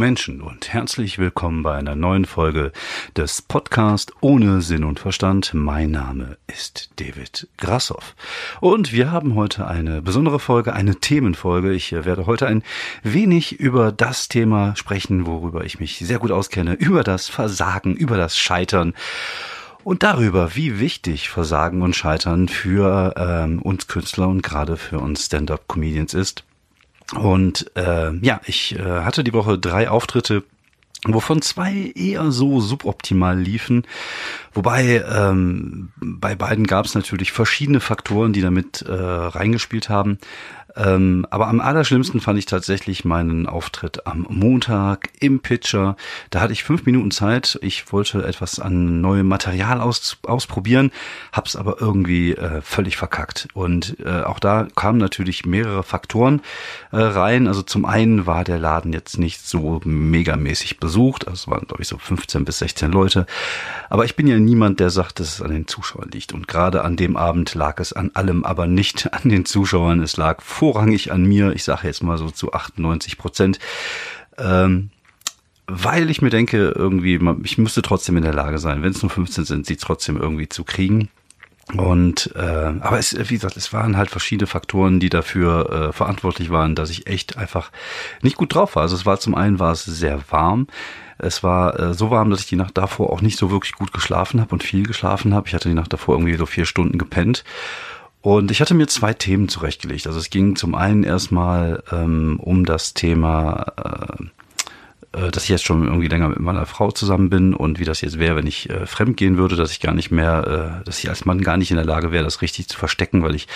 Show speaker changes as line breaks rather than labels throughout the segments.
Menschen und herzlich willkommen bei einer neuen Folge des Podcast ohne Sinn und Verstand. Mein Name ist David Grassoff und wir haben heute eine besondere Folge, eine Themenfolge. Ich äh, werde heute ein wenig über das Thema sprechen, worüber ich mich sehr gut auskenne, über das Versagen, über das Scheitern und darüber, wie wichtig Versagen und Scheitern für ähm, uns Künstler und gerade für uns Stand-up-Comedians ist. Und äh, ja, ich äh, hatte die Woche drei Auftritte wovon zwei eher so suboptimal liefen. Wobei ähm, bei beiden gab es natürlich verschiedene Faktoren, die damit äh, reingespielt haben. Ähm, aber am allerschlimmsten fand ich tatsächlich meinen Auftritt am Montag im Pitcher. Da hatte ich fünf Minuten Zeit. Ich wollte etwas an neuem Material aus, ausprobieren, hab's aber irgendwie äh, völlig verkackt. Und äh, auch da kamen natürlich mehrere Faktoren äh, rein. Also zum einen war der Laden jetzt nicht so megamäßig besucht. Also es waren, glaube ich, so 15 bis 16 Leute. Aber ich bin ja niemand, der sagt, dass es an den Zuschauern liegt. Und gerade an dem Abend lag es an allem, aber nicht an den Zuschauern. Es lag vorrangig an mir. Ich sage jetzt mal so zu 98 Prozent. Ähm, weil ich mir denke, irgendwie, ich müsste trotzdem in der Lage sein, wenn es nur 15 sind, sie trotzdem irgendwie zu kriegen. Und äh, aber es, wie gesagt, es waren halt verschiedene Faktoren, die dafür äh, verantwortlich waren, dass ich echt einfach nicht gut drauf war. Also es war zum einen war es sehr warm. Es war äh, so warm, dass ich die Nacht davor auch nicht so wirklich gut geschlafen habe und viel geschlafen habe. Ich hatte die Nacht davor irgendwie so vier Stunden gepennt. Und ich hatte mir zwei Themen zurechtgelegt. Also es ging zum einen erstmal ähm, um das Thema, äh, äh, dass ich jetzt schon irgendwie länger mit meiner Frau zusammen bin und wie das jetzt wäre, wenn ich äh, fremd gehen würde, dass ich gar nicht mehr, äh, dass ich als Mann gar nicht in der Lage wäre, das richtig zu verstecken, weil ich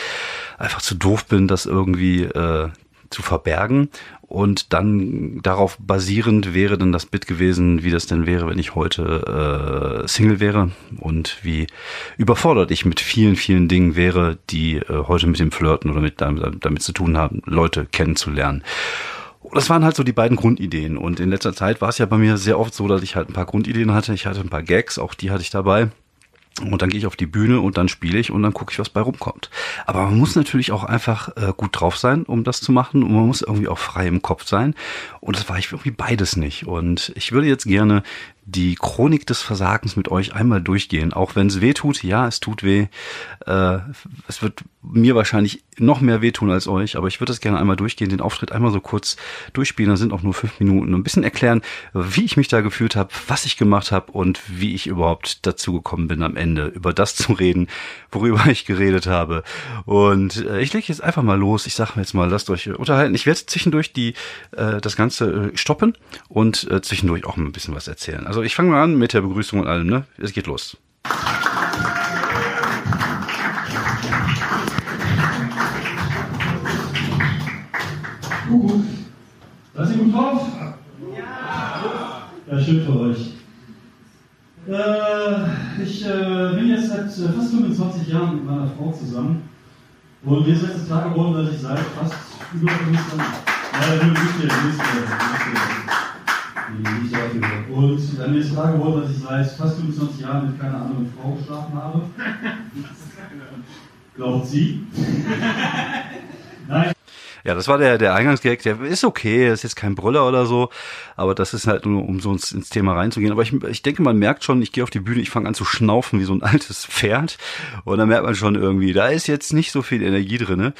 einfach zu doof bin, das irgendwie äh, zu verbergen. Und dann darauf basierend wäre dann das Bit gewesen, wie das denn wäre, wenn ich heute äh, Single wäre und wie überfordert ich mit vielen, vielen Dingen wäre, die äh, heute mit dem Flirten oder mit damit, damit zu tun haben, Leute kennenzulernen. Das waren halt so die beiden Grundideen. Und in letzter Zeit war es ja bei mir sehr oft so, dass ich halt ein paar Grundideen hatte. Ich hatte ein paar Gags, auch die hatte ich dabei. Und dann gehe ich auf die Bühne und dann spiele ich und dann gucke ich, was bei rumkommt. Aber man muss natürlich auch einfach äh, gut drauf sein, um das zu machen. Und man muss irgendwie auch frei im Kopf sein. Und das war ich irgendwie beides nicht. Und ich würde jetzt gerne die Chronik des Versagens mit euch einmal durchgehen. Auch wenn es weh tut, ja, es tut weh. Äh, es wird mir wahrscheinlich noch mehr wehtun als euch, aber ich würde das gerne einmal durchgehen, den Auftritt einmal so kurz durchspielen. Da sind auch nur fünf Minuten. Ein bisschen erklären, wie ich mich da gefühlt habe, was ich gemacht habe und wie ich überhaupt dazu gekommen bin, am Ende über das zu reden, worüber ich geredet habe. Und äh, ich lege jetzt einfach mal los. Ich sage jetzt mal, lasst euch unterhalten. Ich werde zwischendurch die äh, das Ganze äh, stoppen und äh, zwischendurch auch mal ein bisschen was erzählen. Also ich fange mal an mit der Begrüßung und allem, ne? Es geht los.
Schön für euch. Äh, ich äh, bin jetzt seit äh, fast 25 Jahren mit meiner Frau zusammen. Und mir ist jetzt klar geworden, dass ich seit fast über 25 Jahren. Nicht nicht nicht. Nicht dafür. Und dann ist klar geworden, dass ich seit fast 25 Jahren mit keiner anderen Frau geschlafen habe. Glaubt sie?
Nein. Ja, das war der, der Eingangsgag. Der ist okay, ist jetzt kein Brüller oder so, aber das ist halt nur, um so ins, ins Thema reinzugehen. Aber ich, ich denke, man merkt schon, ich gehe auf die Bühne, ich fange an zu schnaufen wie so ein altes Pferd. Und dann merkt man schon irgendwie, da ist jetzt nicht so viel Energie drinne.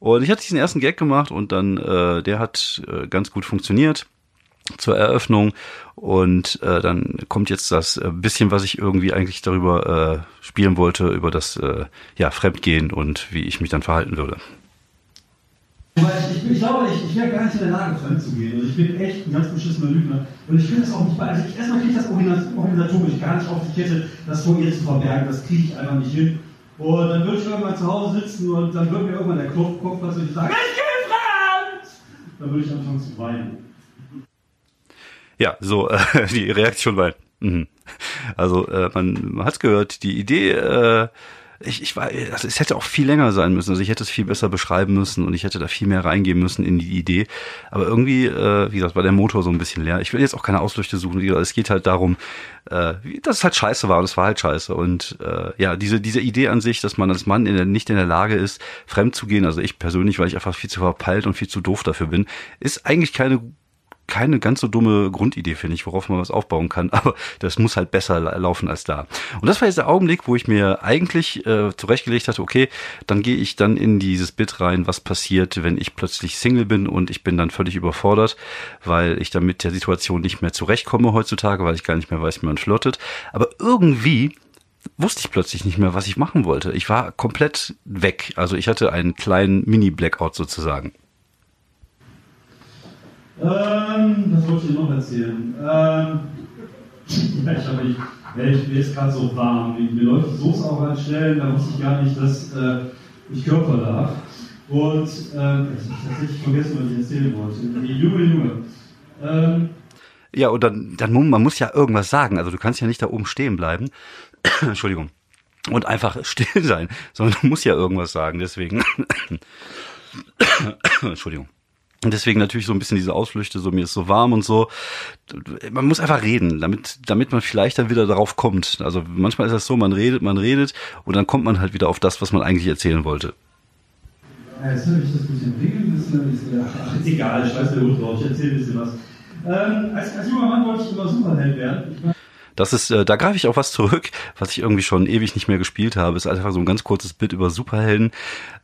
Und ich hatte diesen ersten Gag gemacht und dann, äh, der hat äh, ganz gut funktioniert zur Eröffnung und äh, dann kommt jetzt das äh, bisschen, was ich irgendwie eigentlich darüber äh, spielen wollte, über das äh, ja, Fremdgehen und wie ich mich dann verhalten würde.
Ich, ich, glaube, ich, ich wäre gar nicht in der Lage, fremd zu gehen. Also ich bin echt ein ganz beschissener Lügner. Und ich finde es auch nicht bei. Also ich, erstmal kriege ich das organisatorisch gar nicht auf die Kette, das vor ihr zu verbergen. Das kriege ich einfach nicht hin. Und dann würde ich irgendwann zu Hause sitzen und dann würde mir irgendwann der Kopf, Kopf was ich sagen, ich gehe fremd! Dann würde ich anfangen zu weinen.
Ja, so äh, die Reaktion war. Mh. Also äh, man, man hat gehört, die Idee, äh, ich, ich war, also es hätte auch viel länger sein müssen. Also ich hätte es viel besser beschreiben müssen und ich hätte da viel mehr reingehen müssen in die Idee. Aber irgendwie, äh, wie gesagt, war der Motor so ein bisschen leer. Ich will jetzt auch keine Ausflüchte suchen. Es geht halt darum, äh, dass es halt scheiße war und es war halt scheiße. Und äh, ja, diese, diese Idee an sich, dass man als Mann in der, nicht in der Lage ist, fremd zu gehen, also ich persönlich, weil ich einfach viel zu verpeilt und viel zu doof dafür bin, ist eigentlich keine keine ganz so dumme Grundidee, finde ich, worauf man was aufbauen kann. Aber das muss halt besser laufen als da. Und das war jetzt der Augenblick, wo ich mir eigentlich äh, zurechtgelegt hatte, okay, dann gehe ich dann in dieses Bit rein, was passiert, wenn ich plötzlich Single bin und ich bin dann völlig überfordert, weil ich dann mit der Situation nicht mehr zurechtkomme heutzutage, weil ich gar nicht mehr weiß, wie man flirtet. Aber irgendwie wusste ich plötzlich nicht mehr, was ich machen wollte. Ich war komplett weg. Also ich hatte einen kleinen Mini-Blackout sozusagen.
Ähm, was wollte ich noch erzählen? Ähm, ja, ich habe mich, mir ist gerade so warm. Mir läuft die auch an Stellen, da wusste ich gar nicht, dass äh, ich Körper darf. Und äh, ich habe tatsächlich vergessen, was ich erzählen wollte. Junge, Junge. Ähm,
ja, und dann, dann man muss ja irgendwas sagen. Also du kannst ja nicht da oben stehen bleiben. Entschuldigung. Und einfach still sein, sondern du musst ja irgendwas sagen. Deswegen. Entschuldigung. Und deswegen natürlich so ein bisschen diese Ausflüchte, so mir ist so warm und so. Man muss einfach reden, damit, damit man vielleicht dann wieder darauf kommt. Also manchmal ist das so, man redet, man redet und dann kommt man halt wieder auf das, was man eigentlich erzählen wollte.
Jetzt habe ich das bisschen regeln müssen. Ach, egal, ich weiß der Hut drauf, ich erzähle ein bisschen was. Ähm, als, als junger Mann wollte ich immer Superheld werden. Ich
das ist, äh, da greife ich auf was zurück, was ich irgendwie schon ewig nicht mehr gespielt habe. Ist einfach so ein ganz kurzes Bit über Superhelden.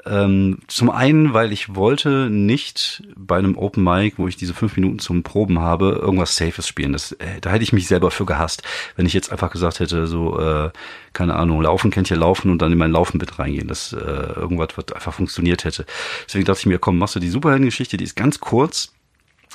Ähm, zum einen, weil ich wollte nicht bei einem Open Mic, wo ich diese fünf Minuten zum Proben habe, irgendwas Safes spielen. Das, äh, da hätte ich mich selber für gehasst, wenn ich jetzt einfach gesagt hätte, so, äh, keine Ahnung, Laufen kennt ihr Laufen und dann in mein Laufen-Bit reingehen. Das äh, irgendwas, was einfach funktioniert hätte. Deswegen dachte ich mir, komm, machst du die Superhelden-Geschichte, die ist ganz kurz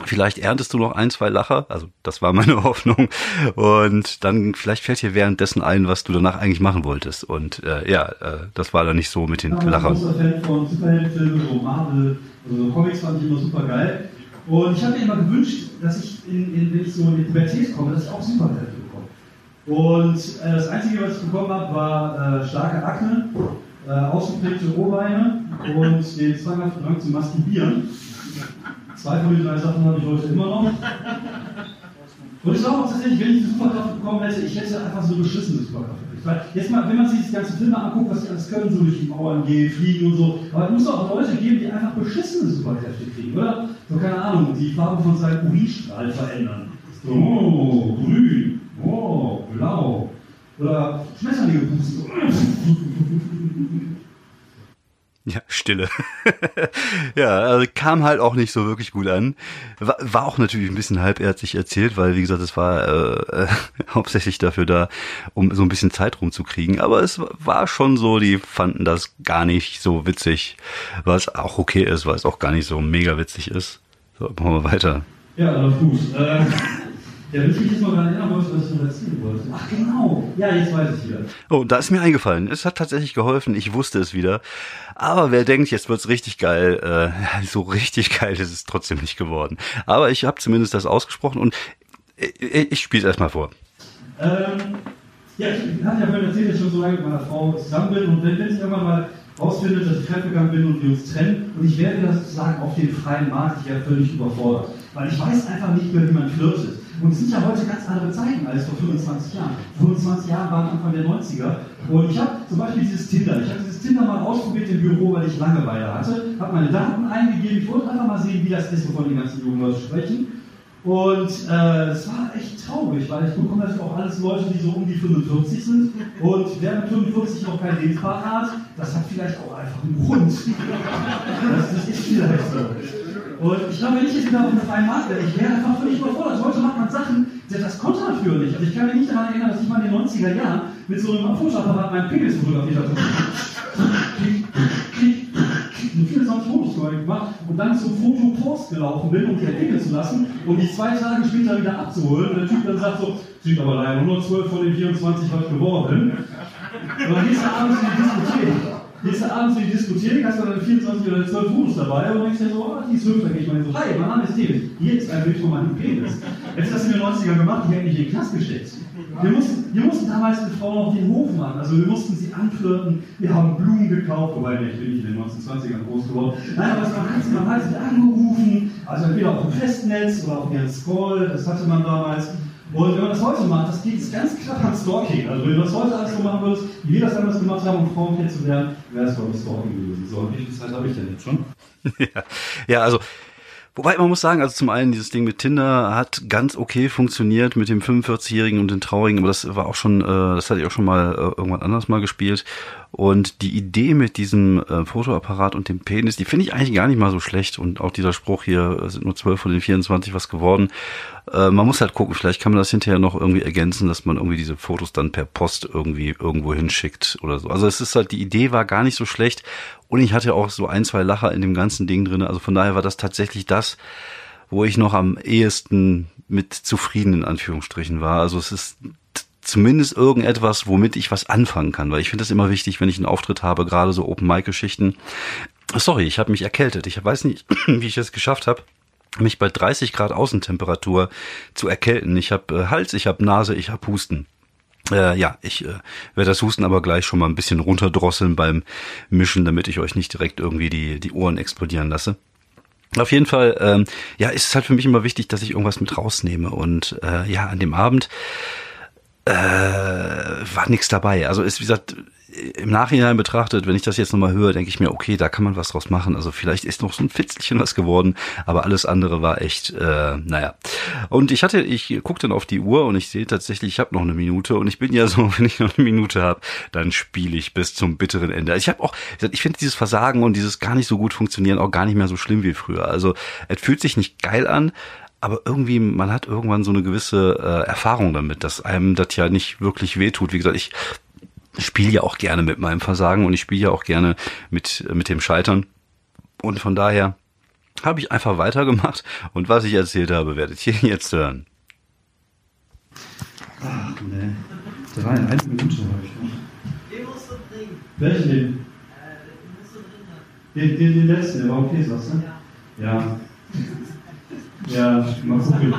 Vielleicht erntest du noch ein, zwei Lacher, also das war meine Hoffnung. Und dann vielleicht fällt dir währenddessen ein, was du danach eigentlich machen wolltest. Und äh, ja, äh, das war dann nicht so mit den
ja,
Lachern.
Ich bin ein großer Fan von Superheldenfilmen, so Marvel, also so Comics fand ich immer super geil. Und ich habe mir immer gewünscht, dass ich, in, in, wenn ich so in die Pubertät komme, dass ich auch Superhelden bekomme. Und äh, das Einzige, was ich bekommen habe, war äh, starke Akne, äh, ausgeprägte Ohrbeine und den zwanghaften Drang zu masturbieren. Zwei von den drei Sachen habe ich heute immer noch. Und ich glaube auch tatsächlich, wenn ich die Superkraft bekommen hätte, ich hätte einfach so beschissene Superkraft. Weil jetzt mal, wenn man sich die ganzen Filme anguckt, was die alles können, so durch die Mauern gehen, fliegen und so, aber es muss auch Leute geben, die einfach beschissene Superkräfte kriegen, oder? So, keine Ahnung, die Farbe von seinem Urinstrahl verändern. So, oh, grün, oh, blau. Oder Schmetterlinge pusten.
Ja, Stille. ja, also kam halt auch nicht so wirklich gut an. War, war auch natürlich ein bisschen halbherzig erzählt, weil, wie gesagt, es war äh, äh, hauptsächlich dafür da, um so ein bisschen Zeit rumzukriegen. Aber es war schon so, die fanden das gar nicht so witzig, was auch okay ist, weil es auch gar nicht so mega witzig ist. So, machen wir weiter.
Ja, gut. Äh, ja, wenn ich mich jetzt mal daran erinnern wollte, was ich noch erzählen wollte. Ach genau, ja, jetzt weiß ich wieder.
Oh, da ist mir eingefallen. Es hat tatsächlich geholfen. Ich wusste es wieder. Aber wer denkt, jetzt wird's richtig geil, äh, so richtig geil ist es trotzdem nicht geworden. Aber ich habe zumindest das ausgesprochen und ich, ich spiele es erstmal vor.
Ähm, ja, ich hatte ja vorhin erzählt, dass ich schon so lange mit meiner Frau zusammen bin und wenn, wenn ich irgendwann mal rausfindet, dass ich fremdgegangen bin und wir uns trennen und ich werde das sozusagen auf den freien Markt ja völlig überfordert. Weil ich weiß einfach nicht mehr, wie man flirtet. Und es sind ja heute ganz andere Zeiten als vor 25 Jahren. 25 Jahre waren Anfang der 90er. Und ich habe zum Beispiel dieses Tinder. Ich habe dieses Tinder mal ausprobiert im Büro, weil ich Langeweile hatte. Habe meine Daten eingegeben. Ich wollte einfach mal sehen, wie das ist, wovon die ganzen jungen Leute sprechen. Und äh, es war echt traurig, weil ich bekomme natürlich auch alles Leute, die so um die 45 sind. Und wer mit 45 noch keinen Lebenspartner hat, das hat vielleicht auch einfach einen Grund. Das, das ist vielleicht so. Und ich glaube, wenn ich jetzt wieder auf einem freien Markt wäre, ich wäre einfach völlig überfordert. Heute macht man Sachen, das konnte man früher nicht. Also ich kann mich nicht daran erinnern, dass ich mal in den 90er Jahren mit so einem Fotoapparat meinen Penis fotografiert habe. Und 24 Fotos gemacht und dann zum Fotopost gelaufen bin, um die entwickeln zu lassen und die zwei Tage später wieder abzuholen. Und der Typ dann sagt so, sieht aber leider 112 von den 24 was geworden. Und dann gehst du abends in die Diskothek. Gehst du abends in die Diskothek, hast dann 24 oder 12 Fotos dabei und denkst dir so, oh, die ist hübsch, dann geh ich mal so, hi, mein Name ist David, hier ist ein Bild von meinem Penis. Jetzt hast du in den 90ern gemacht, die hätten mich in den Knast gesteckt. Wir mussten, wir mussten damals mit Frauen auf den Hof machen, also wir mussten sie anflirten, wir haben Blumen gekauft, wobei ich bin nicht in den 1920ern groß geworden. Nein, aber man hat man hat sie angerufen, also entweder auf dem Festnetz oder auf ihren Scroll, das hatte man damals. Und wenn man das heute macht, das geht ganz knapp an Stalking. Also wenn du das heute alles so machen würdest, wie wir das damals gemacht haben, um Frauen kennenzulernen, wäre es glaube ich Stalking gewesen. So, und wie viel Zeit habe ich denn jetzt schon?
ja. ja, also Wobei man muss sagen, also zum einen dieses Ding mit Tinder hat ganz okay funktioniert mit dem 45-Jährigen und den Traurigen, aber das war auch schon, äh, das hatte ich auch schon mal äh, irgendwann anders mal gespielt. Und die Idee mit diesem äh, Fotoapparat und dem Penis, die finde ich eigentlich gar nicht mal so schlecht. Und auch dieser Spruch hier, sind nur 12 von den 24 was geworden. Äh, man muss halt gucken, vielleicht kann man das hinterher noch irgendwie ergänzen, dass man irgendwie diese Fotos dann per Post irgendwie irgendwo hinschickt oder so. Also es ist halt, die Idee war gar nicht so schlecht. Und ich hatte auch so ein, zwei Lacher in dem ganzen Ding drin. Also von daher war das tatsächlich das, wo ich noch am ehesten mit zufrieden in Anführungsstrichen war. Also es ist zumindest irgendetwas, womit ich was anfangen kann, weil ich finde das immer wichtig, wenn ich einen Auftritt habe, gerade so Open-Mic-Geschichten. Sorry, ich habe mich erkältet. Ich weiß nicht, wie ich es geschafft habe mich bei 30 Grad Außentemperatur zu erkälten. Ich habe äh, Hals, ich habe Nase, ich habe Husten. Äh, ja, ich äh, werde das Husten aber gleich schon mal ein bisschen runterdrosseln beim Mischen, damit ich euch nicht direkt irgendwie die, die Ohren explodieren lasse. Auf jeden Fall, ähm, ja, ist es halt für mich immer wichtig, dass ich irgendwas mit rausnehme. Und äh, ja, an dem Abend äh, war nichts dabei. Also ist, wie gesagt, im Nachhinein betrachtet, wenn ich das jetzt nochmal höre, denke ich mir, okay, da kann man was draus machen. Also vielleicht ist noch so ein Fitzelchen was geworden, aber alles andere war echt, äh, naja. Und ich hatte, ich gucke dann auf die Uhr und ich sehe tatsächlich, ich habe noch eine Minute und ich bin ja so, wenn ich noch eine Minute habe, dann spiele ich bis zum bitteren Ende. Ich habe auch, ich finde dieses Versagen und dieses gar nicht so gut funktionieren auch gar nicht mehr so schlimm wie früher. Also es fühlt sich nicht geil an, aber irgendwie, man hat irgendwann so eine gewisse äh, Erfahrung damit, dass einem das ja nicht wirklich wehtut. Wie gesagt, ich spiele ja auch gerne mit meinem Versagen und ich spiele ja auch gerne mit, mit dem Scheitern. Und von daher habe ich einfach weitergemacht und was ich erzählt habe, werdet ihr jetzt hören.
Ach, nee. Drei, eine Minute habe ich noch. Den musst du bringen. Welchen den? Äh, den musst du bringen. Den, den, den letzten, der war okay, sagst du? Ja. Ja, mal gucken.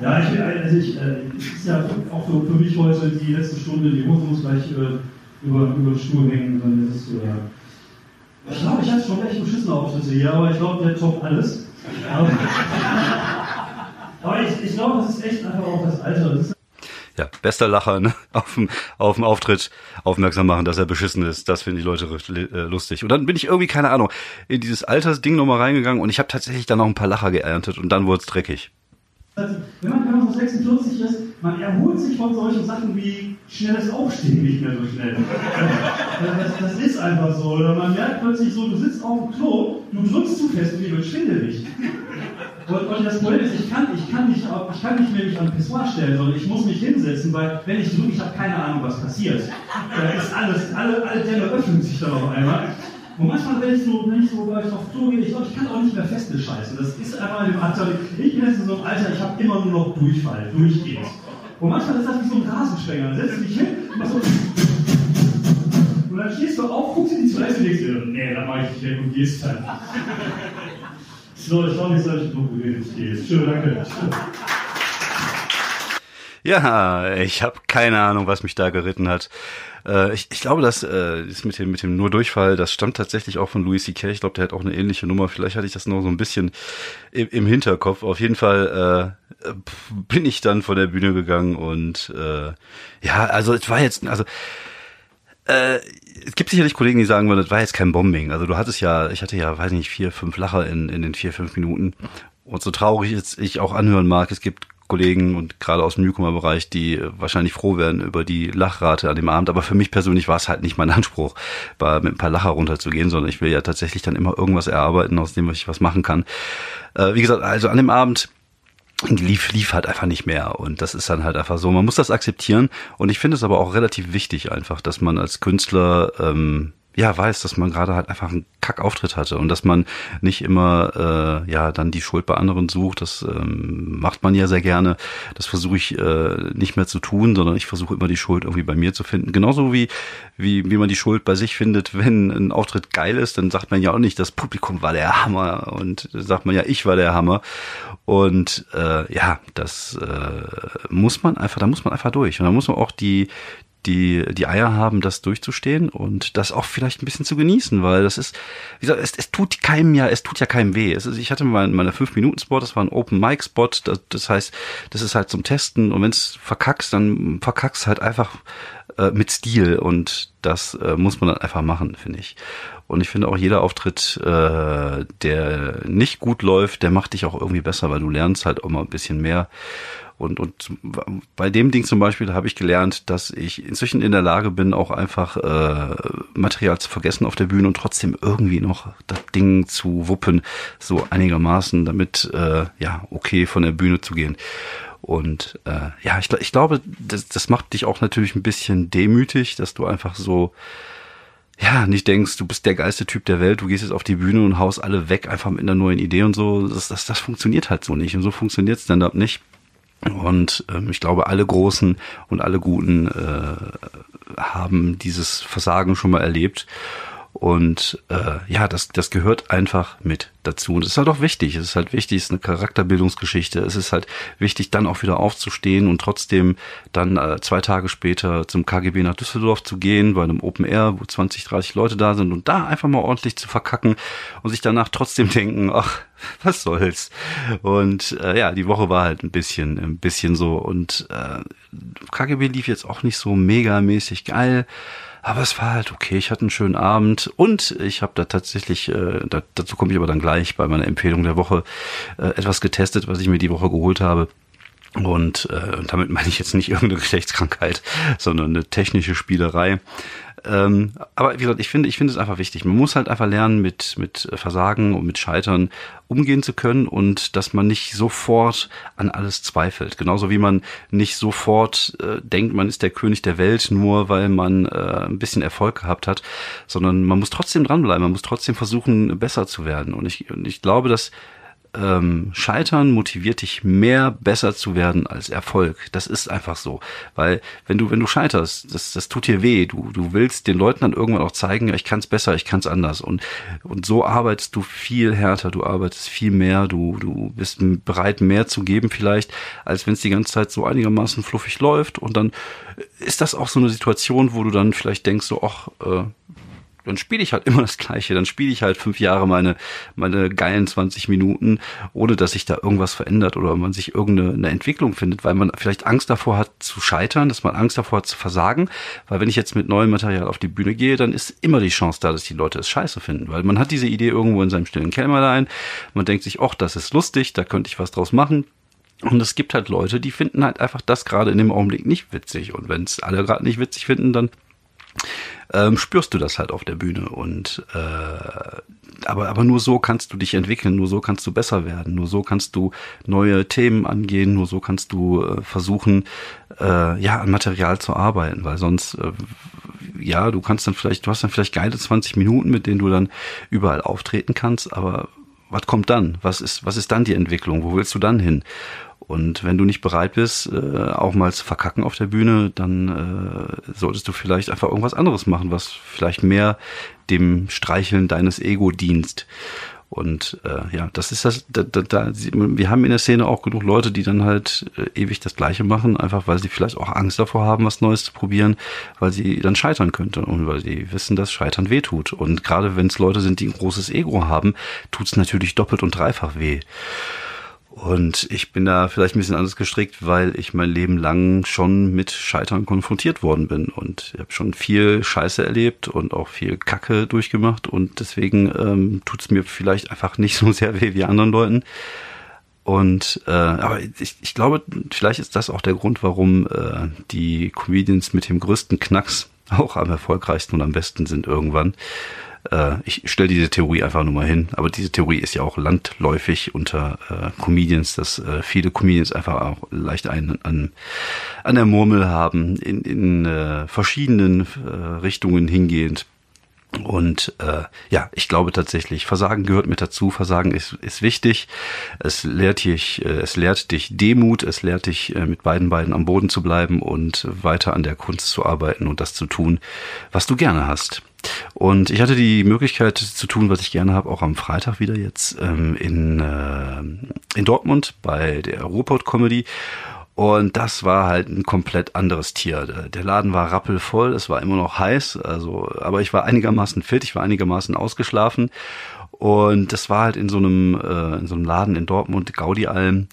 Ja, ich will also ich, äh, ist ja auch für, für mich heute die letzte Stunde, die Hose muss gleich äh, über, über den Stuhl hängen. Dann ist es, äh, ich glaube, ich hatte schon echt beschissene Auftritte hier, aber ich glaube, der toppt alles. Aber, aber ich, ich glaube, das ist echt einfach auch das Alter. Das
ja, bester Lacher ne? auf, dem, auf dem Auftritt aufmerksam machen, dass er beschissen ist. Das finden die Leute äh, lustig. Und dann bin ich irgendwie, keine Ahnung, in dieses Altersding nochmal reingegangen und ich habe tatsächlich dann noch ein paar Lacher geerntet und dann wurde es dreckig.
Wenn man, wenn man so 46 ist, man erholt sich von solchen Sachen wie schnelles Aufstehen nicht mehr so schnell. Das, das, ist einfach so. Oder man merkt plötzlich so, du sitzt auf dem Klo, du drückst zu fest und dir wird schwindelig. Und, und, das Problem ist, ich kann, ich, kann nicht, ich kann nicht mehr mich an Pissoir stellen, sondern ich muss mich hinsetzen, weil wenn ich drücke, ich habe keine Ahnung, was passiert. Da ist alles, alle, alle Dämme öffnen sich dann auf einmal. Und manchmal, wenn ich so, wenn ich so ich auf Tour gehe, ich glaube, ich kann auch nicht mehr feste scheißen. Das ist einmal im Alter. Ich bin jetzt in so einem Alter, ich habe immer nur noch Durchfall, durchgehend. Und manchmal ist das wie so ein Rasenschwenger. Dann setzt du dich hin machst so. Und dann stehst du auf, guckst dir die Toilette und denkst dir, nee, dann mach ich nicht weg und gehst dann. So, ich glaube, jetzt habe ich genug geredet. Ich gehe. Schön, danke.
Ja, ich habe keine Ahnung, was mich da geritten hat. Äh, ich, ich glaube, dass äh, das mit dem, mit dem nur Durchfall, das stammt tatsächlich auch von Louis C.K. Ich glaube, der hat auch eine ähnliche Nummer. Vielleicht hatte ich das noch so ein bisschen im, im Hinterkopf. Auf jeden Fall äh, bin ich dann von der Bühne gegangen und äh, ja, also es war jetzt, also äh, es gibt sicherlich Kollegen, die sagen, das war jetzt kein Bombing. Also du hattest ja, ich hatte ja, weiß nicht, vier, fünf Lacher in, in den vier, fünf Minuten. Und so traurig jetzt ich auch anhören mag, es gibt Kollegen und gerade aus dem Newcomer-Bereich, die wahrscheinlich froh werden über die Lachrate an dem Abend. Aber für mich persönlich war es halt nicht mein Anspruch, bei, mit ein paar Lacher runterzugehen, sondern ich will ja tatsächlich dann immer irgendwas erarbeiten, aus dem ich was machen kann. Äh, wie gesagt, also an dem Abend lief, lief halt einfach nicht mehr. Und das ist dann halt einfach so. Man muss das akzeptieren. Und ich finde es aber auch relativ wichtig einfach, dass man als Künstler ähm, ja weiß, dass man gerade halt einfach einen Kackauftritt hatte und dass man nicht immer äh, ja dann die Schuld bei anderen sucht. Das ähm, macht man ja sehr gerne. Das versuche ich äh, nicht mehr zu tun, sondern ich versuche immer die Schuld irgendwie bei mir zu finden. Genauso wie wie wie man die Schuld bei sich findet, wenn ein Auftritt geil ist, dann sagt man ja auch nicht, das Publikum war der Hammer und sagt man ja, ich war der Hammer. Und äh, ja, das äh, muss man einfach, da muss man einfach durch. Und da muss man auch die die, die Eier haben, das durchzustehen und das auch vielleicht ein bisschen zu genießen, weil das ist, wie gesagt, es, es tut keinem ja, es tut ja keinem weh. Es ist, ich hatte mal meine 5-Minuten-Spot, das war ein Open-Mic-Spot, das, das heißt, das ist halt zum Testen und wenn es verkackst, dann verkackst halt einfach äh, mit Stil und das äh, muss man dann einfach machen, finde ich. Und ich finde auch jeder Auftritt, äh, der nicht gut läuft, der macht dich auch irgendwie besser, weil du lernst halt auch mal ein bisschen mehr. Und, und bei dem Ding zum Beispiel habe ich gelernt, dass ich inzwischen in der Lage bin, auch einfach äh, Material zu vergessen auf der Bühne und trotzdem irgendwie noch das Ding zu wuppen, so einigermaßen, damit äh, ja okay von der Bühne zu gehen. Und äh, ja, ich, ich glaube, das, das macht dich auch natürlich ein bisschen demütig, dass du einfach so ja, nicht denkst, du bist der geilste Typ der Welt, du gehst jetzt auf die Bühne und haust alle weg, einfach mit einer neuen Idee und so. Das, das, das funktioniert halt so nicht. Und so funktioniert Stand-up nicht. Und ähm, ich glaube, alle Großen und alle Guten äh, haben dieses Versagen schon mal erlebt. Und äh, ja, das, das gehört einfach mit dazu. Und es ist halt auch wichtig. Es ist halt wichtig, es ist eine Charakterbildungsgeschichte. Es ist halt wichtig, dann auch wieder aufzustehen und trotzdem dann äh, zwei Tage später zum KGB nach Düsseldorf zu gehen, bei einem Open Air, wo 20, 30 Leute da sind und da einfach mal ordentlich zu verkacken und sich danach trotzdem denken, ach, was soll's. Und äh, ja, die Woche war halt ein bisschen, ein bisschen so. Und äh, KGB lief jetzt auch nicht so megamäßig geil. Aber es war halt okay, ich hatte einen schönen Abend und ich habe da tatsächlich, äh, da, dazu komme ich aber dann gleich bei meiner Empfehlung der Woche, äh, etwas getestet, was ich mir die Woche geholt habe. Und, äh, und damit meine ich jetzt nicht irgendeine Geschlechtskrankheit, sondern eine technische Spielerei. Ähm, aber wie gesagt, ich finde, ich finde es einfach wichtig. Man muss halt einfach lernen, mit, mit Versagen und mit Scheitern umgehen zu können und dass man nicht sofort an alles zweifelt. Genauso wie man nicht sofort äh, denkt, man ist der König der Welt, nur weil man äh, ein bisschen Erfolg gehabt hat, sondern man muss trotzdem dranbleiben, man muss trotzdem versuchen, besser zu werden. Und ich, und ich glaube, dass ähm, Scheitern motiviert dich mehr, besser zu werden als Erfolg. Das ist einfach so. Weil wenn du, wenn du scheiterst, das, das tut dir weh. Du, du willst den Leuten dann irgendwann auch zeigen, ich kann es besser, ich kann es anders. Und, und so arbeitest du viel härter, du arbeitest viel mehr, du, du bist bereit, mehr zu geben vielleicht, als wenn es die ganze Zeit so einigermaßen fluffig läuft. Und dann ist das auch so eine Situation, wo du dann vielleicht denkst, so, ach, äh, dann spiele ich halt immer das Gleiche. Dann spiele ich halt fünf Jahre meine, meine geilen 20 Minuten, ohne dass sich da irgendwas verändert oder man sich irgendeine Entwicklung findet, weil man vielleicht Angst davor hat zu scheitern, dass man Angst davor hat zu versagen. Weil wenn ich jetzt mit neuem Material auf die Bühne gehe, dann ist immer die Chance da, dass die Leute es scheiße finden. Weil man hat diese Idee irgendwo in seinem stillen Kämmerlein. Man denkt sich, ach, das ist lustig, da könnte ich was draus machen. Und es gibt halt Leute, die finden halt einfach das gerade in dem Augenblick nicht witzig. Und wenn es alle gerade nicht witzig finden, dann ähm, spürst du das halt auf der Bühne. Und äh, aber, aber nur so kannst du dich entwickeln, nur so kannst du besser werden, nur so kannst du neue Themen angehen, nur so kannst du äh, versuchen, äh, ja, an Material zu arbeiten, weil sonst, äh, ja, du kannst dann vielleicht, du hast dann vielleicht geile 20 Minuten, mit denen du dann überall auftreten kannst, aber was kommt dann? Was ist, was ist dann die Entwicklung? Wo willst du dann hin? Und wenn du nicht bereit bist, äh, auch mal zu verkacken auf der Bühne, dann äh, solltest du vielleicht einfach irgendwas anderes machen, was vielleicht mehr dem Streicheln deines Ego dienst. Und äh, ja, das ist das, da, da, da, wir haben in der Szene auch genug Leute, die dann halt äh, ewig das Gleiche machen, einfach weil sie vielleicht auch Angst davor haben, was Neues zu probieren, weil sie dann scheitern könnte und weil sie wissen, dass Scheitern weh tut. Und gerade wenn es Leute sind, die ein großes Ego haben, tut es natürlich doppelt und dreifach weh. Und ich bin da vielleicht ein bisschen anders gestrickt, weil ich mein Leben lang schon mit Scheitern konfrontiert worden bin. Und ich habe schon viel Scheiße erlebt und auch viel Kacke durchgemacht. Und deswegen ähm, tut es mir vielleicht einfach nicht so sehr weh wie anderen Leuten. Und äh, aber ich, ich glaube, vielleicht ist das auch der Grund, warum äh, die Comedians mit dem größten Knacks auch am erfolgreichsten und am besten sind irgendwann. Äh, ich stelle diese Theorie einfach nur mal hin, aber diese Theorie ist ja auch landläufig unter äh, Comedians, dass äh, viele Comedians einfach auch leicht einen an, an der Murmel haben, in, in äh, verschiedenen äh, Richtungen hingehend. Und äh, ja, ich glaube tatsächlich, Versagen gehört mit dazu. Versagen ist, ist wichtig. Es lehrt dich, äh, es lehrt dich Demut, es lehrt dich, äh, mit beiden Beinen am Boden zu bleiben und weiter an der Kunst zu arbeiten und das zu tun, was du gerne hast. Und ich hatte die Möglichkeit zu tun, was ich gerne habe, auch am Freitag wieder jetzt ähm, in, äh, in Dortmund bei der Ruhrpott Comedy. Und das war halt ein komplett anderes Tier. Der Laden war rappelvoll, es war immer noch heiß, also, aber ich war einigermaßen fit, ich war einigermaßen ausgeschlafen. Und das war halt in so einem, äh, in so einem Laden in Dortmund, Gaudi Alm.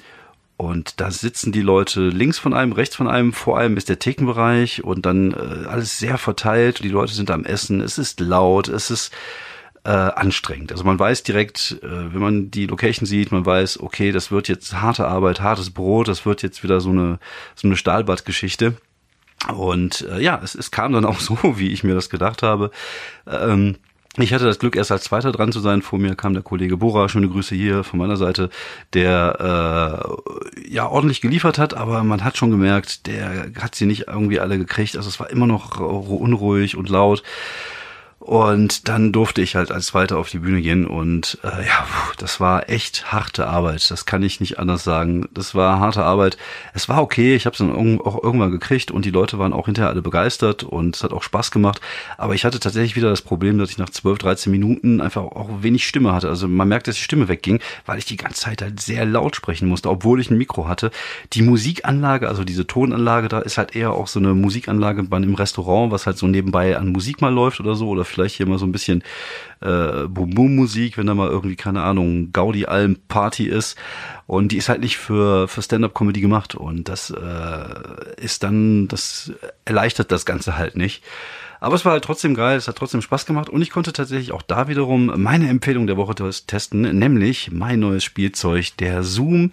Und da sitzen die Leute links von einem, rechts von einem, vor allem ist der Thekenbereich und dann äh, alles sehr verteilt. Die Leute sind am Essen, es ist laut, es ist äh, anstrengend. Also man weiß direkt, äh, wenn man die Location sieht, man weiß, okay, das wird jetzt harte Arbeit, hartes Brot, das wird jetzt wieder so eine, so eine Stahlbadgeschichte. Und äh, ja, es, es kam dann auch so, wie ich mir das gedacht habe. Ähm, ich hatte das Glück, erst als Zweiter dran zu sein. Vor mir kam der Kollege Bora, schöne Grüße hier von meiner Seite, der äh, ja ordentlich geliefert hat, aber man hat schon gemerkt, der hat sie nicht irgendwie alle gekriegt. Also es war immer noch unruhig und laut. Und dann durfte ich halt als Zweiter auf die Bühne gehen und äh, ja, das war echt harte Arbeit. Das kann ich nicht anders sagen. Das war harte Arbeit. Es war okay, ich habe es dann auch irgendwann gekriegt und die Leute waren auch hinterher alle begeistert und es hat auch Spaß gemacht. Aber ich hatte tatsächlich wieder das Problem, dass ich nach 12, 13 Minuten einfach auch wenig Stimme hatte. Also man merkt, dass die Stimme wegging, weil ich die ganze Zeit halt sehr laut sprechen musste, obwohl ich ein Mikro hatte. Die Musikanlage, also diese Tonanlage da, ist halt eher auch so eine Musikanlage bei einem Restaurant, was halt so nebenbei an Musik mal läuft oder so oder vielleicht hier mal so ein bisschen äh, Boom-Boom-Musik, wenn da mal irgendwie, keine Ahnung, Gaudi-Alm-Party ist. Und die ist halt nicht für, für Stand-Up-Comedy gemacht. Und das äh, ist dann, das erleichtert das Ganze halt nicht. Aber es war halt trotzdem geil, es hat trotzdem Spaß gemacht und ich konnte tatsächlich auch da wiederum meine Empfehlung der Woche testen, nämlich mein neues Spielzeug, der Zoom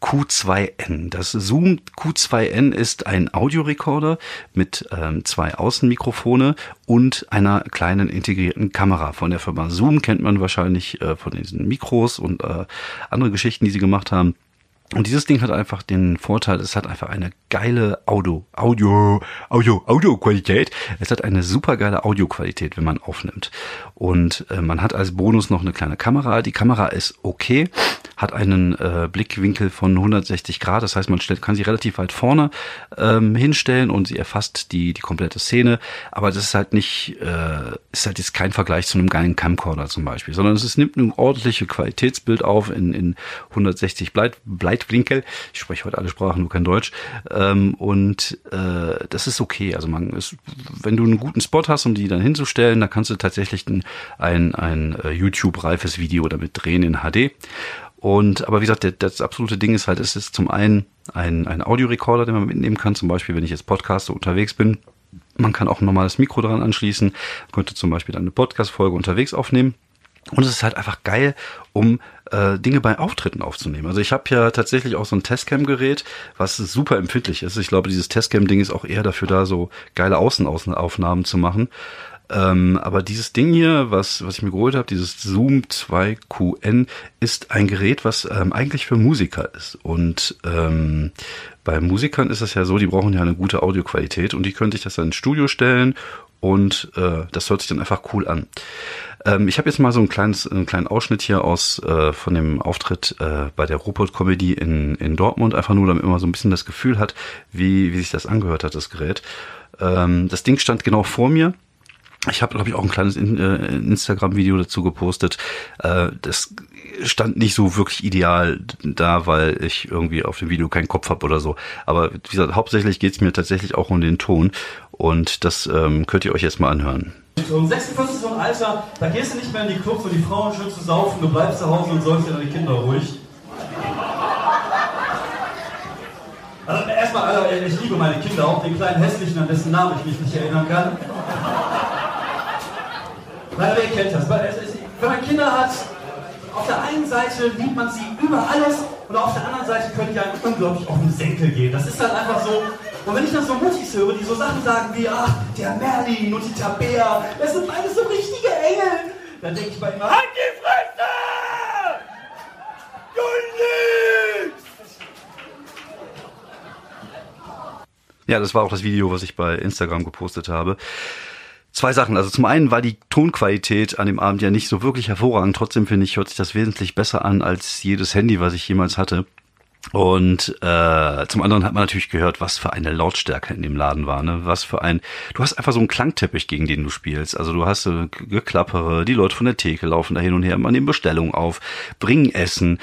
Q2N. Das Zoom Q2N ist ein Audiorekorder mit ähm, zwei Außenmikrofone und einer kleinen integrierten Kamera. Von der Firma Zoom kennt man wahrscheinlich äh, von diesen Mikros und äh, andere Geschichten, die sie gemacht haben. Und dieses Ding hat einfach den Vorteil, es hat einfach eine geile Audio, Audio, Audio, Audioqualität. Es hat eine super geile Audioqualität, wenn man aufnimmt. Und äh, man hat als Bonus noch eine kleine Kamera. Die Kamera ist okay, hat einen äh, Blickwinkel von 160 Grad. Das heißt, man stellt, kann sie relativ weit vorne ähm, hinstellen und sie erfasst die, die komplette Szene. Aber das ist halt nicht, äh, ist halt jetzt kein Vergleich zu einem geilen Camcorder zum Beispiel, sondern es ist, nimmt ein ordentliches Qualitätsbild auf in, in 160 Bleit, Bleitwinkel. Ich spreche heute alle Sprachen, nur kein Deutsch. Ähm, und äh, das ist okay. Also man ist, wenn du einen guten Spot hast, um die dann hinzustellen, dann kannst du tatsächlich ein, ein, ein äh, YouTube-reifes Video damit drehen in HD. Und aber wie gesagt, der, das absolute Ding ist halt, es ist zum einen ein, ein Audiorekorder, den man mitnehmen kann, zum Beispiel, wenn ich jetzt Podcaster unterwegs bin. Man kann auch ein normales Mikro daran anschließen, könnte zum Beispiel dann eine Podcast-Folge unterwegs aufnehmen. Und es ist halt einfach geil, um äh, Dinge bei Auftritten aufzunehmen. Also ich habe ja tatsächlich auch so ein Testcam-Gerät, was super empfindlich ist. Ich glaube, dieses Testcam-Ding ist auch eher dafür da, so geile Außenaufnahmen zu machen. Ähm, aber dieses Ding hier, was, was ich mir geholt habe, dieses Zoom 2QN, ist ein Gerät, was ähm, eigentlich für Musiker ist. Und ähm, bei Musikern ist es ja so, die brauchen ja eine gute Audioqualität und die könnte ich das dann ins Studio stellen und äh, das hört sich dann einfach cool an. Ähm, ich habe jetzt mal so ein kleines, einen kleinen Ausschnitt hier aus äh, von dem Auftritt äh, bei der Robot Comedy in, in Dortmund, einfach nur, damit man so ein bisschen das Gefühl hat, wie, wie sich das angehört hat, das Gerät. Ähm, das Ding stand genau vor mir. Ich habe, glaube ich, auch ein kleines in, äh, Instagram-Video dazu gepostet. Äh, das stand nicht so wirklich ideal da, weil ich irgendwie auf dem Video keinen Kopf habe oder so. Aber wie gesagt, hauptsächlich geht's mir tatsächlich auch um den Ton. Und das ähm, könnt ihr euch jetzt mal anhören.
Um 46 ist so ein Alter, da gehst du nicht mehr in die Clubs, wo die Frauen schön zu saufen, du bleibst zu Hause und säufst dir deine Kinder ruhig. Also erstmal, Alter, ich liebe meine Kinder, auch den kleinen hässlichen, an dessen Namen ich mich nicht erinnern kann. Weil wer kennt das? Wenn man Kinder hat, auf der einen Seite liebt man sie über alles und auf der anderen Seite können die einem unglaublich auf den Senkel gehen. Das ist dann einfach so, und wenn ich dann so Muttis höre, die so Sachen sagen wie, ach, der Merlin und die Tabea, das sind beides so richtige Engel, dann denke ich bei immer, halt die Fresse! Du lügst!
Ja, das war auch das Video, was ich bei Instagram gepostet habe. Zwei Sachen. Also zum einen war die Tonqualität an dem Abend ja nicht so wirklich hervorragend. Trotzdem finde ich, hört sich das wesentlich besser an als jedes Handy, was ich jemals hatte. Und äh, zum anderen hat man natürlich gehört, was für eine Lautstärke in dem Laden war, ne? Was für ein. Du hast einfach so einen Klangteppich, gegen den du spielst. Also du hast äh, Geklappere, die Leute von der Theke laufen da hin und her, man nehmen Bestellungen auf, bringen Essen.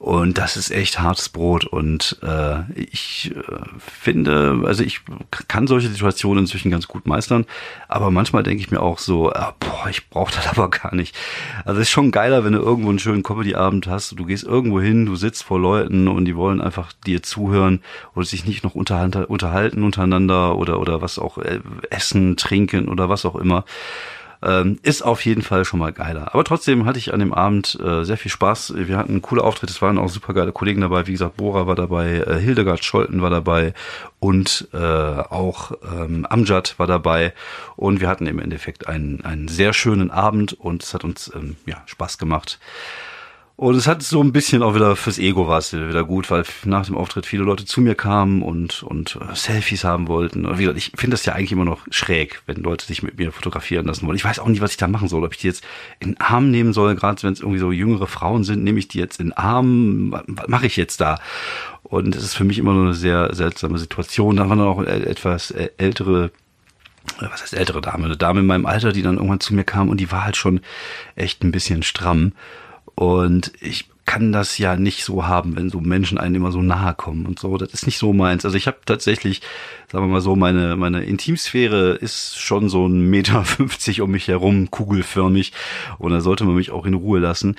Und das ist echt hartes Brot. Und äh, ich äh, finde, also ich kann solche Situationen inzwischen ganz gut meistern. Aber manchmal denke ich mir auch so, ah, boah, ich brauche das aber gar nicht. Also es ist schon geiler, wenn du irgendwo einen schönen Comedy-Abend hast. Du gehst irgendwo hin, du sitzt vor Leuten und die wollen einfach dir zuhören oder sich nicht noch unterhalten untereinander oder, oder was auch, äh, essen, trinken oder was auch immer. Ähm, ist auf jeden Fall schon mal geiler. Aber trotzdem hatte ich an dem Abend äh, sehr viel Spaß. Wir hatten einen coolen Auftritt. Es waren auch super geile Kollegen dabei. Wie gesagt, Bora war dabei, äh, Hildegard Scholten war dabei und äh, auch ähm, Amjad war dabei. Und wir hatten im Endeffekt einen, einen sehr schönen Abend und es hat uns ähm, ja, Spaß gemacht. Und es hat so ein bisschen auch wieder fürs Ego war es wieder gut, weil nach dem Auftritt viele Leute zu mir kamen und, und äh, Selfies haben wollten. Und wie gesagt, ich finde das ja eigentlich immer noch schräg, wenn Leute sich mit mir fotografieren lassen wollen. Ich weiß auch nicht, was ich da machen soll. Ob ich die jetzt in den Arm nehmen soll, gerade wenn es irgendwie so jüngere Frauen sind, nehme ich die jetzt in den Arm. Was mache ich jetzt da? Und es ist für mich immer nur eine sehr seltsame Situation. Da waren dann auch etwas ältere was heißt ältere Dame, eine Dame in meinem Alter, die dann irgendwann zu mir kam und die war halt schon echt ein bisschen stramm. Und ich kann das ja nicht so haben, wenn so Menschen einem immer so nahe kommen und so. Das ist nicht so meins. Also ich habe tatsächlich, sagen wir mal so, meine, meine Intimsphäre ist schon so ein Meter fünfzig um mich herum, kugelförmig. Und da sollte man mich auch in Ruhe lassen.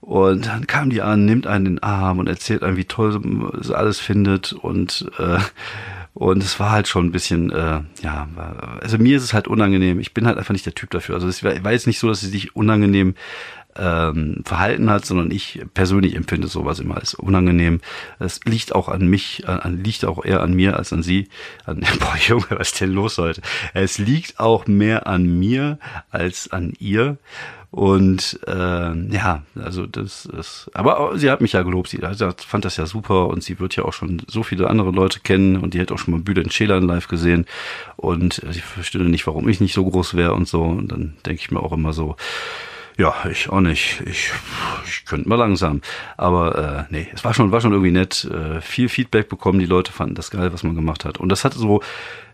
Und dann kam die an, nimmt einen in den Arm und erzählt einem, wie toll sie alles findet. Und äh, und es war halt schon ein bisschen, äh, ja, also mir ist es halt unangenehm. Ich bin halt einfach nicht der Typ dafür. Also es war jetzt nicht so, dass sie sich unangenehm ähm, verhalten hat, sondern ich persönlich empfinde sowas immer als unangenehm. Es liegt auch an mich, an, liegt auch eher an mir als an sie. An, boah, Junge, was ist denn los heute? Es liegt auch mehr an mir als an ihr. Und äh, ja, also das ist. Aber sie hat mich ja gelobt, sie fand das ja super und sie wird ja auch schon so viele andere Leute kennen und die hat auch schon mal Bühne Schälern live gesehen und sie verstünde nicht, warum ich nicht so groß wäre und so. Und dann denke ich mir auch immer so, ja, ich auch nicht. Ich, ich könnte mal langsam. Aber äh, nee, es war schon, war schon irgendwie nett. Äh, viel Feedback bekommen, die Leute fanden das geil, was man gemacht hat. Und das hat so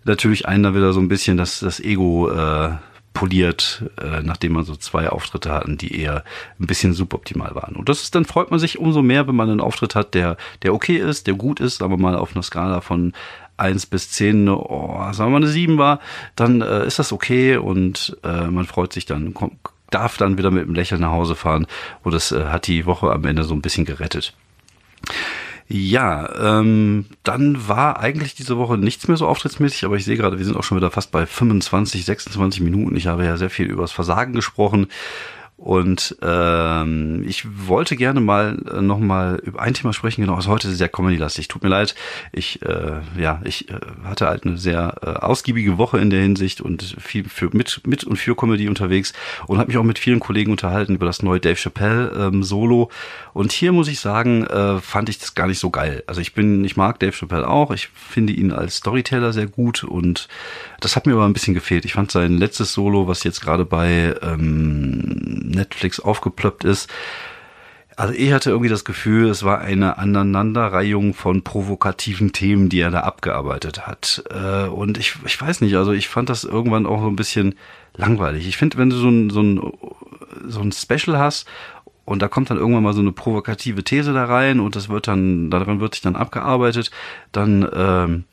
natürlich einen da wieder so ein bisschen das, das Ego äh, poliert, äh, nachdem man so zwei Auftritte hatten, die eher ein bisschen suboptimal waren. Und das ist, dann freut man sich umso mehr, wenn man einen Auftritt hat, der, der okay ist, der gut ist, wir mal auf einer Skala von eins bis zehn, oh, sagen wir mal eine sieben war, dann äh, ist das okay und äh, man freut sich dann, kommt, darf dann wieder mit einem Lächeln nach Hause fahren. Und das äh, hat die Woche am Ende so ein bisschen gerettet. Ja, ähm, dann war eigentlich diese Woche nichts mehr so auftrittsmäßig, aber ich sehe gerade, wir sind auch schon wieder fast bei 25, 26 Minuten. Ich habe ja sehr viel über das Versagen gesprochen. Und ähm, ich wollte gerne mal äh, noch mal über ein Thema sprechen. Genau, also heute ist sehr Comedy-lastig. Tut mir leid. Ich äh, ja, ich äh, hatte halt eine sehr äh, ausgiebige Woche in der Hinsicht und viel für mit mit und für Comedy unterwegs und habe mich auch mit vielen Kollegen unterhalten über das neue Dave Chappelle ähm, Solo. Und hier muss ich sagen, äh, fand ich das gar nicht so geil. Also ich bin, ich mag Dave Chappelle auch. Ich finde ihn als Storyteller sehr gut und das hat mir aber ein bisschen gefehlt. Ich fand sein letztes Solo, was jetzt gerade bei ähm, Netflix aufgeplöppt ist. Also ich hatte irgendwie das Gefühl, es war eine Aneinanderreihung von provokativen Themen, die er da abgearbeitet hat. Äh, und ich, ich weiß nicht, also ich fand das irgendwann auch so ein bisschen langweilig. Ich finde, wenn du so ein, so ein, so ein Special hast und da kommt dann irgendwann mal so eine provokative These da rein und das wird dann, daran wird sich dann abgearbeitet, dann ähm,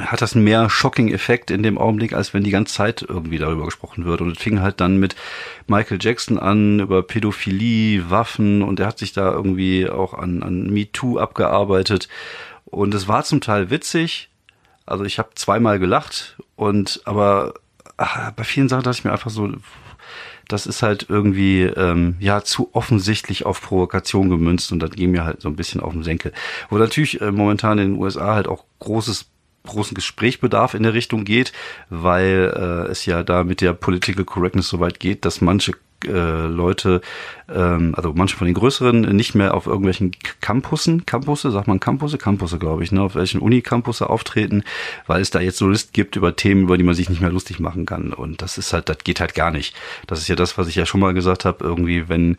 hat das mehr Shocking-Effekt in dem Augenblick, als wenn die ganze Zeit irgendwie darüber gesprochen wird. Und es fing halt dann mit Michael Jackson an, über Pädophilie, Waffen und er hat sich da irgendwie auch an, an MeToo abgearbeitet. Und es war zum Teil witzig. Also ich habe zweimal gelacht und aber ach, bei vielen Sachen dachte ich mir einfach so, das ist halt irgendwie ähm, ja zu offensichtlich auf Provokation gemünzt und das ging mir halt so ein bisschen auf den Senkel. Wo natürlich äh, momentan in den USA halt auch großes großen Gesprächbedarf in der Richtung geht, weil äh, es ja da mit der Political Correctness so weit geht, dass manche äh, Leute, ähm, also manche von den größeren, nicht mehr auf irgendwelchen Campussen, Campusse, sagt man Campusse, Campusse glaube ich, ne, auf welchen Unicampusse auftreten, weil es da jetzt so List gibt über Themen, über die man sich nicht mehr lustig machen kann. Und das ist halt, das geht halt gar nicht. Das ist ja das, was ich ja schon mal gesagt habe, irgendwie, wenn,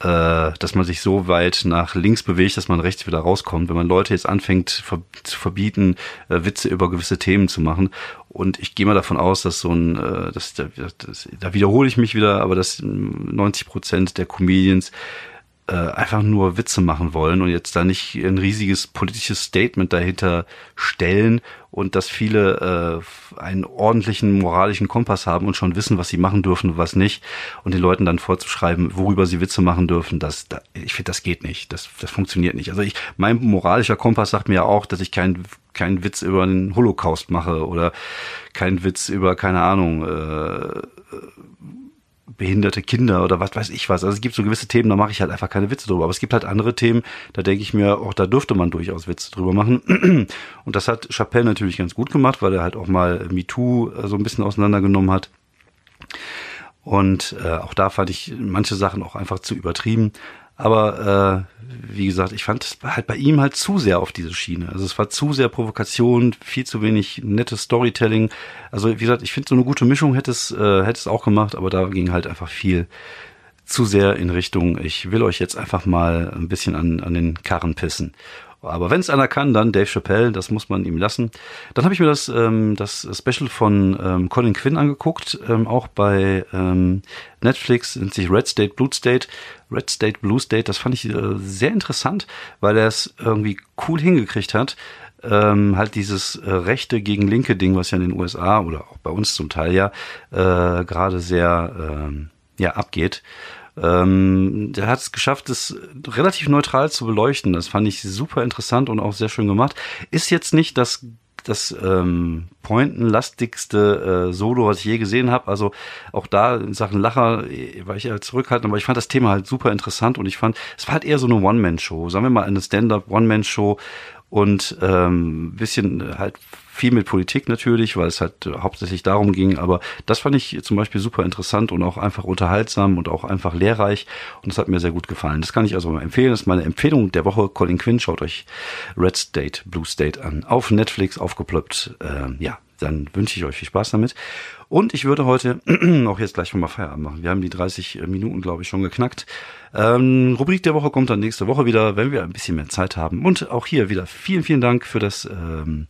äh, dass man sich so weit nach links bewegt, dass man rechts wieder rauskommt. Wenn man Leute jetzt anfängt ver zu verbieten, äh, Witze über gewisse Themen zu machen und ich gehe mal davon aus, dass so ein, äh, das, das, das, da wiederhole ich mich wieder, aber dass 90 Prozent der Comedians äh, einfach nur Witze machen wollen und jetzt da nicht ein riesiges politisches Statement dahinter stellen und dass viele äh, einen ordentlichen moralischen Kompass haben und schon wissen, was sie machen dürfen und was nicht und den Leuten dann vorzuschreiben, worüber sie Witze machen dürfen, das, da, ich finde, das geht nicht, das, das funktioniert nicht. Also ich, mein moralischer Kompass sagt mir ja auch, dass ich keinen keinen Witz über den Holocaust mache oder keinen Witz über keine Ahnung äh, behinderte Kinder oder was weiß ich was. Also es gibt so gewisse Themen, da mache ich halt einfach keine Witze drüber. Aber es gibt halt andere Themen, da denke ich mir, auch da dürfte man durchaus Witze drüber machen. Und das hat Chappelle natürlich ganz gut gemacht, weil er halt auch mal MeToo äh, so ein bisschen auseinandergenommen hat. Und äh, auch da fand ich manche Sachen auch einfach zu übertrieben. Aber äh, wie gesagt, ich fand es halt bei ihm halt zu sehr auf diese Schiene. Also es war zu sehr Provokation, viel zu wenig nettes Storytelling. Also wie gesagt, ich finde so eine gute Mischung hätte es, äh, hätte es auch gemacht, aber da ging halt einfach viel zu sehr in Richtung, ich will euch jetzt einfach mal ein bisschen an, an den Karren pissen. Aber wenn es einer kann, dann Dave Chappelle, das muss man ihm lassen. Dann habe ich mir das, ähm, das Special von ähm, Colin Quinn angeguckt, ähm, auch bei ähm, Netflix, nennt sich Red State, Blue State. Red State, Blue State, das fand ich äh, sehr interessant, weil er es irgendwie cool hingekriegt hat. Ähm, halt dieses äh, rechte gegen linke Ding, was ja in den USA oder auch bei uns zum Teil ja äh, gerade sehr ähm, ja abgeht. Ähm, der hat es geschafft, es relativ neutral zu beleuchten. Das fand ich super interessant und auch sehr schön gemacht. Ist jetzt nicht das das ähm, pointenlastigste äh, Solo, was ich je gesehen habe. Also auch da in Sachen Lacher äh, war ich eher zurückhaltend, aber ich fand das Thema halt super interessant und ich fand, es war halt eher so eine One-Man-Show. Sagen wir mal eine Stand-up One-Man-Show und ähm, bisschen halt viel mit Politik natürlich, weil es halt hauptsächlich darum ging. Aber das fand ich zum Beispiel super interessant und auch einfach unterhaltsam und auch einfach lehrreich. Und das hat mir sehr gut gefallen. Das kann ich also empfehlen. Das ist meine Empfehlung der Woche. Colin Quinn, schaut euch Red State, Blue State an. Auf Netflix aufgeploppt. Äh, ja, dann wünsche ich euch viel Spaß damit. Und ich würde heute auch jetzt gleich schon mal Feierabend machen. Wir haben die 30 Minuten, glaube ich, schon geknackt. Ähm, Rubrik der Woche kommt dann nächste Woche wieder, wenn wir ein bisschen mehr Zeit haben. Und auch hier wieder vielen, vielen Dank für das ähm,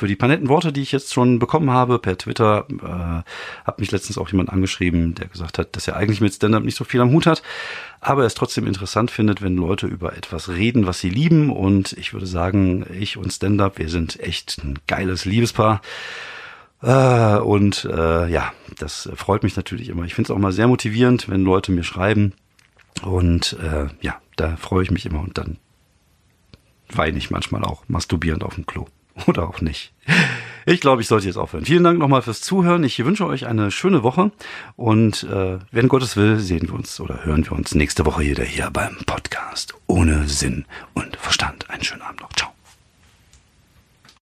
für die paar netten Worte, die ich jetzt schon bekommen habe per Twitter. Äh, hat mich letztens auch jemand angeschrieben, der gesagt hat, dass er eigentlich mit Stand-up nicht so viel am Hut hat, aber er es trotzdem interessant findet, wenn Leute über etwas reden, was sie lieben. Und ich würde sagen, ich und Stand-up, wir sind echt ein geiles Liebespaar. Äh, und äh, ja, das freut mich natürlich immer. Ich finde es auch mal sehr motivierend, wenn Leute mir schreiben. Und äh, ja, da freue ich mich immer und dann weine ich manchmal auch masturbierend auf dem Klo. Oder auch nicht. Ich glaube, ich sollte jetzt aufhören. Vielen Dank nochmal fürs Zuhören. Ich wünsche euch eine schöne Woche und äh, wenn Gottes will, sehen wir uns oder hören wir uns nächste Woche wieder hier beim Podcast ohne Sinn und Verstand. Einen schönen Abend noch. Ciao.